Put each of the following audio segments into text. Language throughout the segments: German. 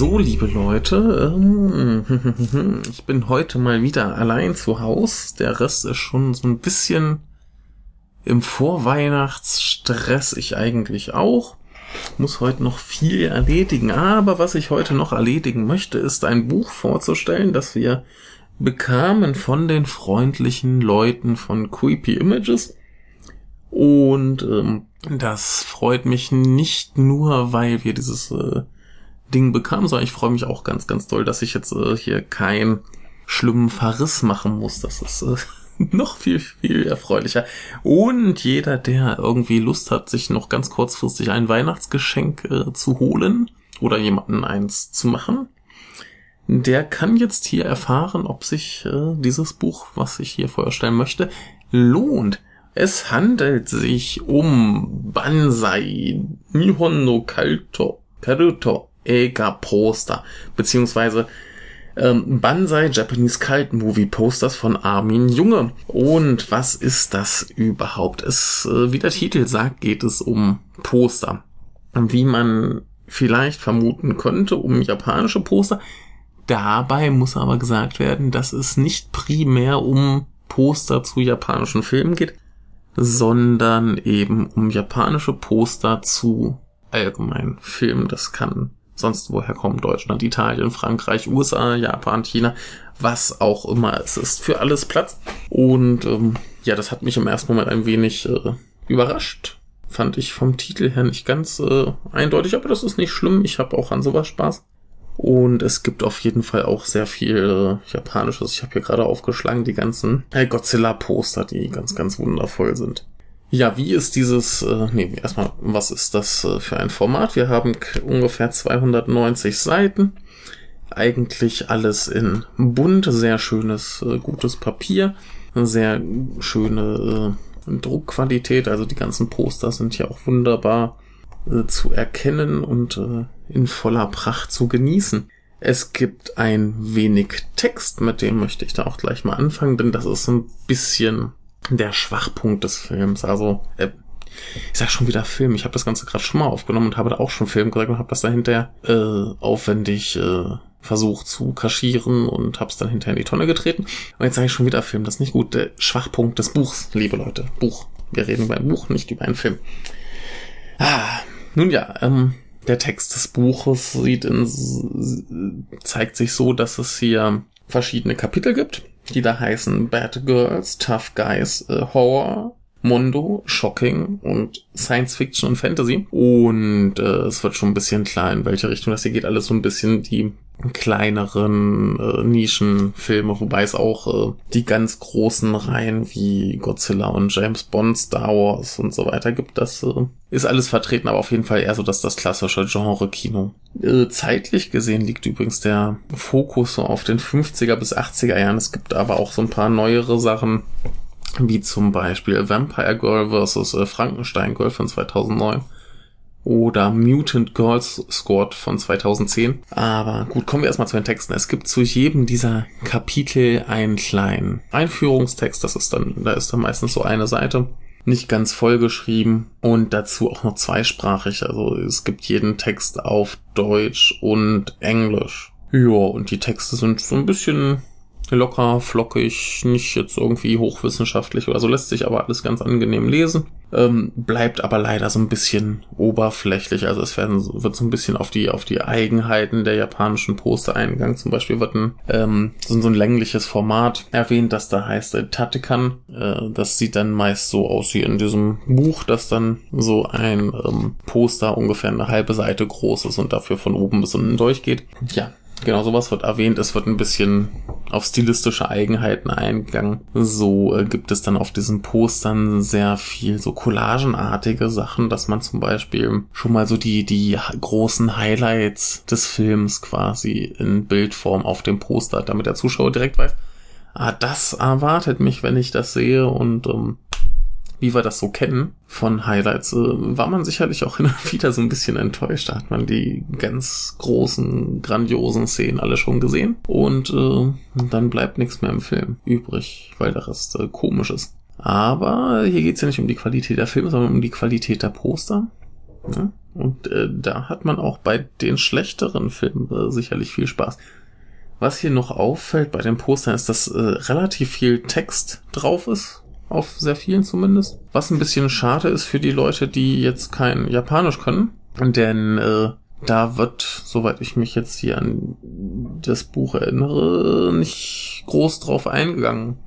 So, liebe Leute, ähm, ich bin heute mal wieder allein zu Haus. Der Rest ist schon so ein bisschen im Vorweihnachtsstress. Ich eigentlich auch. Muss heute noch viel erledigen. Aber was ich heute noch erledigen möchte, ist ein Buch vorzustellen, das wir bekamen von den freundlichen Leuten von Creepy Images. Und ähm, das freut mich nicht nur, weil wir dieses äh, Ding bekamen, sondern ich freue mich auch ganz, ganz doll, dass ich jetzt äh, hier keinen schlimmen Verriss machen muss. Das ist äh, noch viel, viel erfreulicher. Und jeder, der irgendwie Lust hat, sich noch ganz kurzfristig ein Weihnachtsgeschenk äh, zu holen oder jemanden eins zu machen, der kann jetzt hier erfahren, ob sich äh, dieses Buch, was ich hier vorstellen möchte, lohnt. Es handelt sich um Banzai Nihon no Kalto, Karuto Ega Poster, beziehungsweise ähm, Banzai Japanese Cult Movie Posters von Armin Junge. Und was ist das überhaupt? Es, äh, wie der Titel sagt, geht es um Poster. Wie man vielleicht vermuten könnte, um japanische Poster. Dabei muss aber gesagt werden, dass es nicht primär um Poster zu japanischen Filmen geht, sondern eben um japanische Poster zu allgemeinen Filmen. Das kann sonst woher kommen Deutschland, Italien, Frankreich, USA, Japan, China, was auch immer. Es ist für alles Platz. Und ähm, ja, das hat mich im ersten Moment ein wenig äh, überrascht. Fand ich vom Titel her nicht ganz äh, eindeutig, aber das ist nicht schlimm. Ich habe auch an sowas Spaß. Und es gibt auf jeden Fall auch sehr viel äh, Japanisches. Ich habe hier gerade aufgeschlagen die ganzen äh, Godzilla-Poster, die ganz, ganz wundervoll sind. Ja, wie ist dieses, äh, nee, erstmal, was ist das äh, für ein Format? Wir haben ungefähr 290 Seiten. Eigentlich alles in bunt, sehr schönes, äh, gutes Papier, sehr schöne äh, Druckqualität. Also die ganzen Poster sind ja auch wunderbar äh, zu erkennen und äh, in voller Pracht zu genießen. Es gibt ein wenig Text, mit dem möchte ich da auch gleich mal anfangen, denn das ist ein bisschen der Schwachpunkt des Films. Also, äh, ich sag schon wieder Film. Ich habe das Ganze gerade schon mal aufgenommen und habe da auch schon Film gesagt und habe das dann hinterher äh, aufwendig äh, versucht zu kaschieren und habe es dann hinterher in die Tonne getreten. Und jetzt sage ich schon wieder Film. Das ist nicht gut. Der Schwachpunkt des Buchs, liebe Leute. Buch. Wir reden beim Buch, nicht über einen Film. Ah, nun ja, ähm, der Text des Buches sieht in, zeigt sich so, dass es hier verschiedene Kapitel gibt die da heißen Bad Girls, Tough Guys, äh, Horror, Mondo, Shocking und Science Fiction und Fantasy. Und äh, es wird schon ein bisschen klar, in welche Richtung das hier geht. Alles so ein bisschen die kleineren äh, Nischenfilme, wobei es auch äh, die ganz großen Reihen wie Godzilla und James Bond, Star Wars und so weiter gibt. Das äh, ist alles vertreten, aber auf jeden Fall eher so, dass das klassische Genre-Kino. Äh, zeitlich gesehen liegt übrigens der Fokus so auf den 50er bis 80er Jahren. Es gibt aber auch so ein paar neuere Sachen, wie zum Beispiel Vampire Girl vs. Äh, Frankenstein Girl von 2009 oder Mutant Girls Squad von 2010. Aber gut, kommen wir erstmal zu den Texten. Es gibt zu jedem dieser Kapitel einen kleinen Einführungstext. Das ist dann, da ist dann meistens so eine Seite. Nicht ganz voll geschrieben und dazu auch noch zweisprachig. Also es gibt jeden Text auf Deutsch und Englisch. Ja, und die Texte sind so ein bisschen locker, flockig, nicht jetzt irgendwie hochwissenschaftlich oder so, lässt sich aber alles ganz angenehm lesen. Ähm, bleibt aber leider so ein bisschen oberflächlich. Also es werden, wird so ein bisschen auf die, auf die Eigenheiten der japanischen Poster eingegangen. Zum Beispiel wird ein, ähm, so, so ein längliches Format erwähnt, das da heißt äh, Tatekan. Äh, das sieht dann meist so aus wie in diesem Buch, dass dann so ein ähm, Poster ungefähr eine halbe Seite groß ist und dafür von oben bis unten durchgeht. Ja, Genau, sowas wird erwähnt. Es wird ein bisschen auf stilistische Eigenheiten eingegangen. So äh, gibt es dann auf diesen Postern sehr viel so collagenartige Sachen, dass man zum Beispiel schon mal so die, die großen Highlights des Films quasi in Bildform auf dem Poster hat, damit der Zuschauer direkt weiß, ah, das erwartet mich, wenn ich das sehe und ähm, wie wir das so kennen von Highlights, äh, war man sicherlich auch hin wieder so ein bisschen enttäuscht. Da hat man die ganz großen, grandiosen Szenen alle schon gesehen und äh, dann bleibt nichts mehr im Film übrig, weil der Rest äh, komisch ist. Aber hier geht's ja nicht um die Qualität der Filme, sondern um die Qualität der Poster. Ja? Und äh, da hat man auch bei den schlechteren Filmen äh, sicherlich viel Spaß. Was hier noch auffällt bei den Postern ist, dass äh, relativ viel Text drauf ist. Auf sehr vielen zumindest. Was ein bisschen schade ist für die Leute, die jetzt kein Japanisch können. Denn äh, da wird, soweit ich mich jetzt hier an das Buch erinnere, nicht groß drauf eingegangen.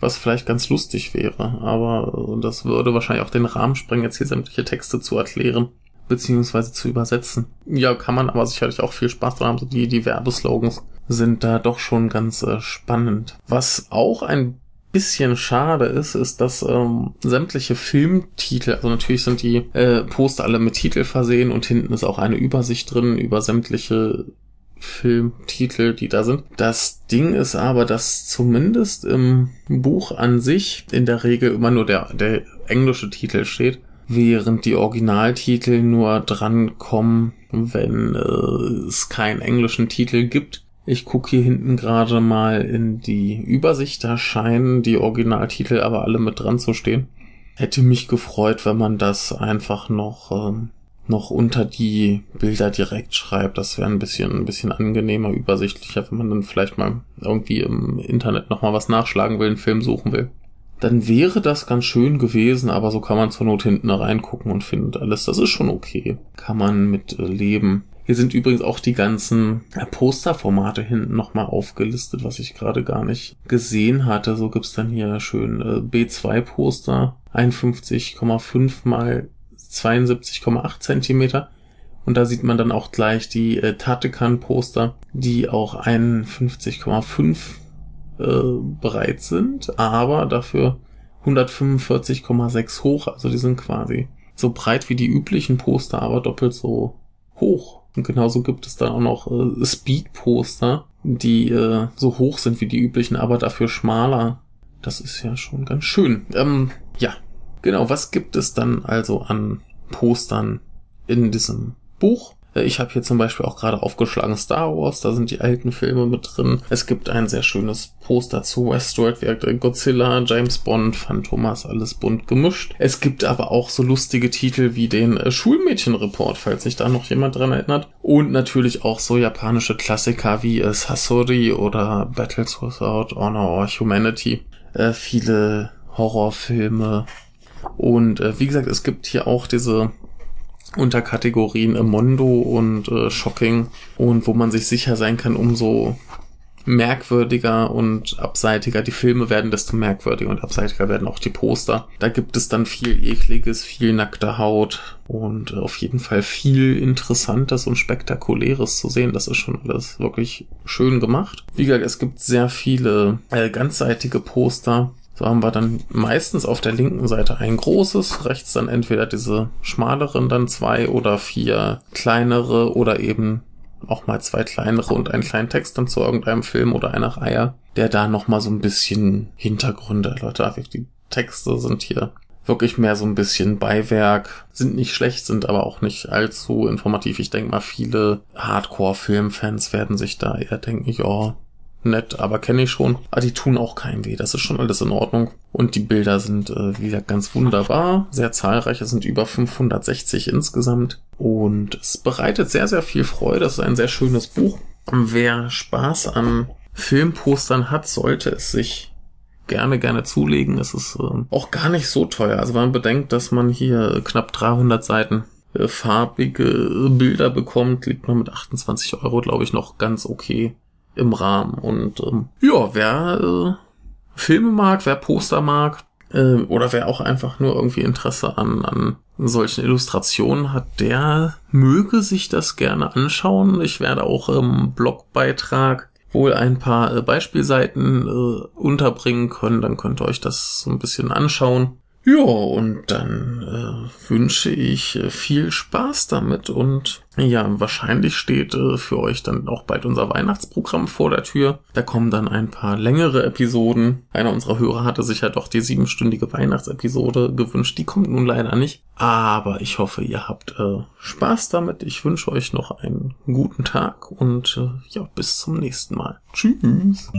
Was vielleicht ganz lustig wäre. Aber das würde wahrscheinlich auch den Rahmen sprengen, jetzt hier sämtliche Texte zu erklären beziehungsweise zu übersetzen. Ja, kann man aber sicherlich auch viel Spaß dran haben. So die, die Werbeslogans sind da doch schon ganz äh, spannend. Was auch ein bisschen schade ist, ist, dass ähm, sämtliche Filmtitel, also natürlich sind die äh, Poster alle mit Titel versehen und hinten ist auch eine Übersicht drin über sämtliche Filmtitel, die da sind. Das Ding ist aber, dass zumindest im Buch an sich in der Regel immer nur der, der englische Titel steht, während die Originaltitel nur drankommen, wenn äh, es keinen englischen Titel gibt. Ich gucke hier hinten gerade mal in die Übersicht, da scheinen die Originaltitel aber alle mit dran zu stehen. Hätte mich gefreut, wenn man das einfach noch, ähm, noch unter die Bilder direkt schreibt. Das wäre ein bisschen, ein bisschen angenehmer, übersichtlicher, wenn man dann vielleicht mal irgendwie im Internet nochmal was nachschlagen will, einen Film suchen will. Dann wäre das ganz schön gewesen, aber so kann man zur Not hinten reingucken und findet alles. Das ist schon okay. Kann man mit äh, leben. Hier sind übrigens auch die ganzen Posterformate hinten nochmal aufgelistet, was ich gerade gar nicht gesehen hatte. So gibt's dann hier schön äh, B2-Poster, 51,5 mal 72,8 Zentimeter. Und da sieht man dann auch gleich die äh, Tatekan-Poster, die auch 51,5 äh, bereit sind, aber dafür 145,6 hoch. Also die sind quasi so breit wie die üblichen Poster, aber doppelt so hoch. Und genauso gibt es dann auch noch äh, Speed-Poster, die äh, so hoch sind wie die üblichen, aber dafür schmaler. Das ist ja schon ganz schön. Ähm, ja, genau. Was gibt es dann also an Postern in diesem Buch? Äh, ich habe hier zum Beispiel auch gerade aufgeschlagen Star Wars, da sind die alten Filme mit drin. Es gibt ein sehr schönes Poster zu Westworld, wie Godzilla, James Bond, Phantomas, alles bunt gemischt. Es gibt aber auch so lustige Titel wie den äh, Schulmädchenreport, falls sich da noch jemand dran erinnert. Und natürlich auch so japanische Klassiker wie äh, Sasori oder Battles Without Honor or Humanity. Äh, viele Horrorfilme. Und äh, wie gesagt, es gibt hier auch diese Unterkategorien Mondo und äh, Shocking und wo man sich sicher sein kann, umso merkwürdiger und abseitiger die Filme werden, desto merkwürdiger und abseitiger werden auch die Poster. Da gibt es dann viel ekliges, viel nackte Haut und auf jeden Fall viel interessantes und spektakuläres zu sehen. Das ist schon alles wirklich schön gemacht. Wie gesagt, es gibt sehr viele äh, ganzseitige Poster so haben wir dann meistens auf der linken Seite ein großes, rechts dann entweder diese schmaleren dann zwei oder vier kleinere oder eben auch mal zwei kleinere und einen kleinen Text dann zu irgendeinem Film oder einer Reihe, der da nochmal so ein bisschen Hintergründe erläutert. Die Texte sind hier wirklich mehr so ein bisschen Beiwerk, sind nicht schlecht, sind aber auch nicht allzu informativ. Ich denke mal, viele Hardcore-Filmfans werden sich da eher denken, ja, nett, aber kenne ich schon. Aber die tun auch keinem weh. Das ist schon alles in Ordnung. Und die Bilder sind äh, wieder ganz wunderbar. Sehr zahlreich. Es sind über 560 insgesamt. Und es bereitet sehr, sehr viel Freude. Es ist ein sehr schönes Buch. Wer Spaß an Filmpostern hat, sollte es sich gerne, gerne zulegen. Es ist äh, auch gar nicht so teuer. Also wenn man bedenkt, dass man hier knapp 300 Seiten äh, farbige Bilder bekommt, liegt man mit 28 Euro, glaube ich, noch ganz okay im Rahmen. Und ähm, ja, wer äh, Filme mag, wer Poster mag, äh, oder wer auch einfach nur irgendwie Interesse an, an solchen Illustrationen hat, der möge sich das gerne anschauen. Ich werde auch im Blogbeitrag wohl ein paar äh, Beispielseiten äh, unterbringen können, dann könnt ihr euch das so ein bisschen anschauen. Ja, und dann äh, wünsche ich äh, viel Spaß damit und ja, wahrscheinlich steht äh, für euch dann auch bald unser Weihnachtsprogramm vor der Tür. Da kommen dann ein paar längere Episoden. Einer unserer Hörer hatte sich ja doch die siebenstündige Weihnachtsepisode gewünscht. Die kommt nun leider nicht. Aber ich hoffe, ihr habt äh, Spaß damit. Ich wünsche euch noch einen guten Tag und äh, ja, bis zum nächsten Mal. Tschüss.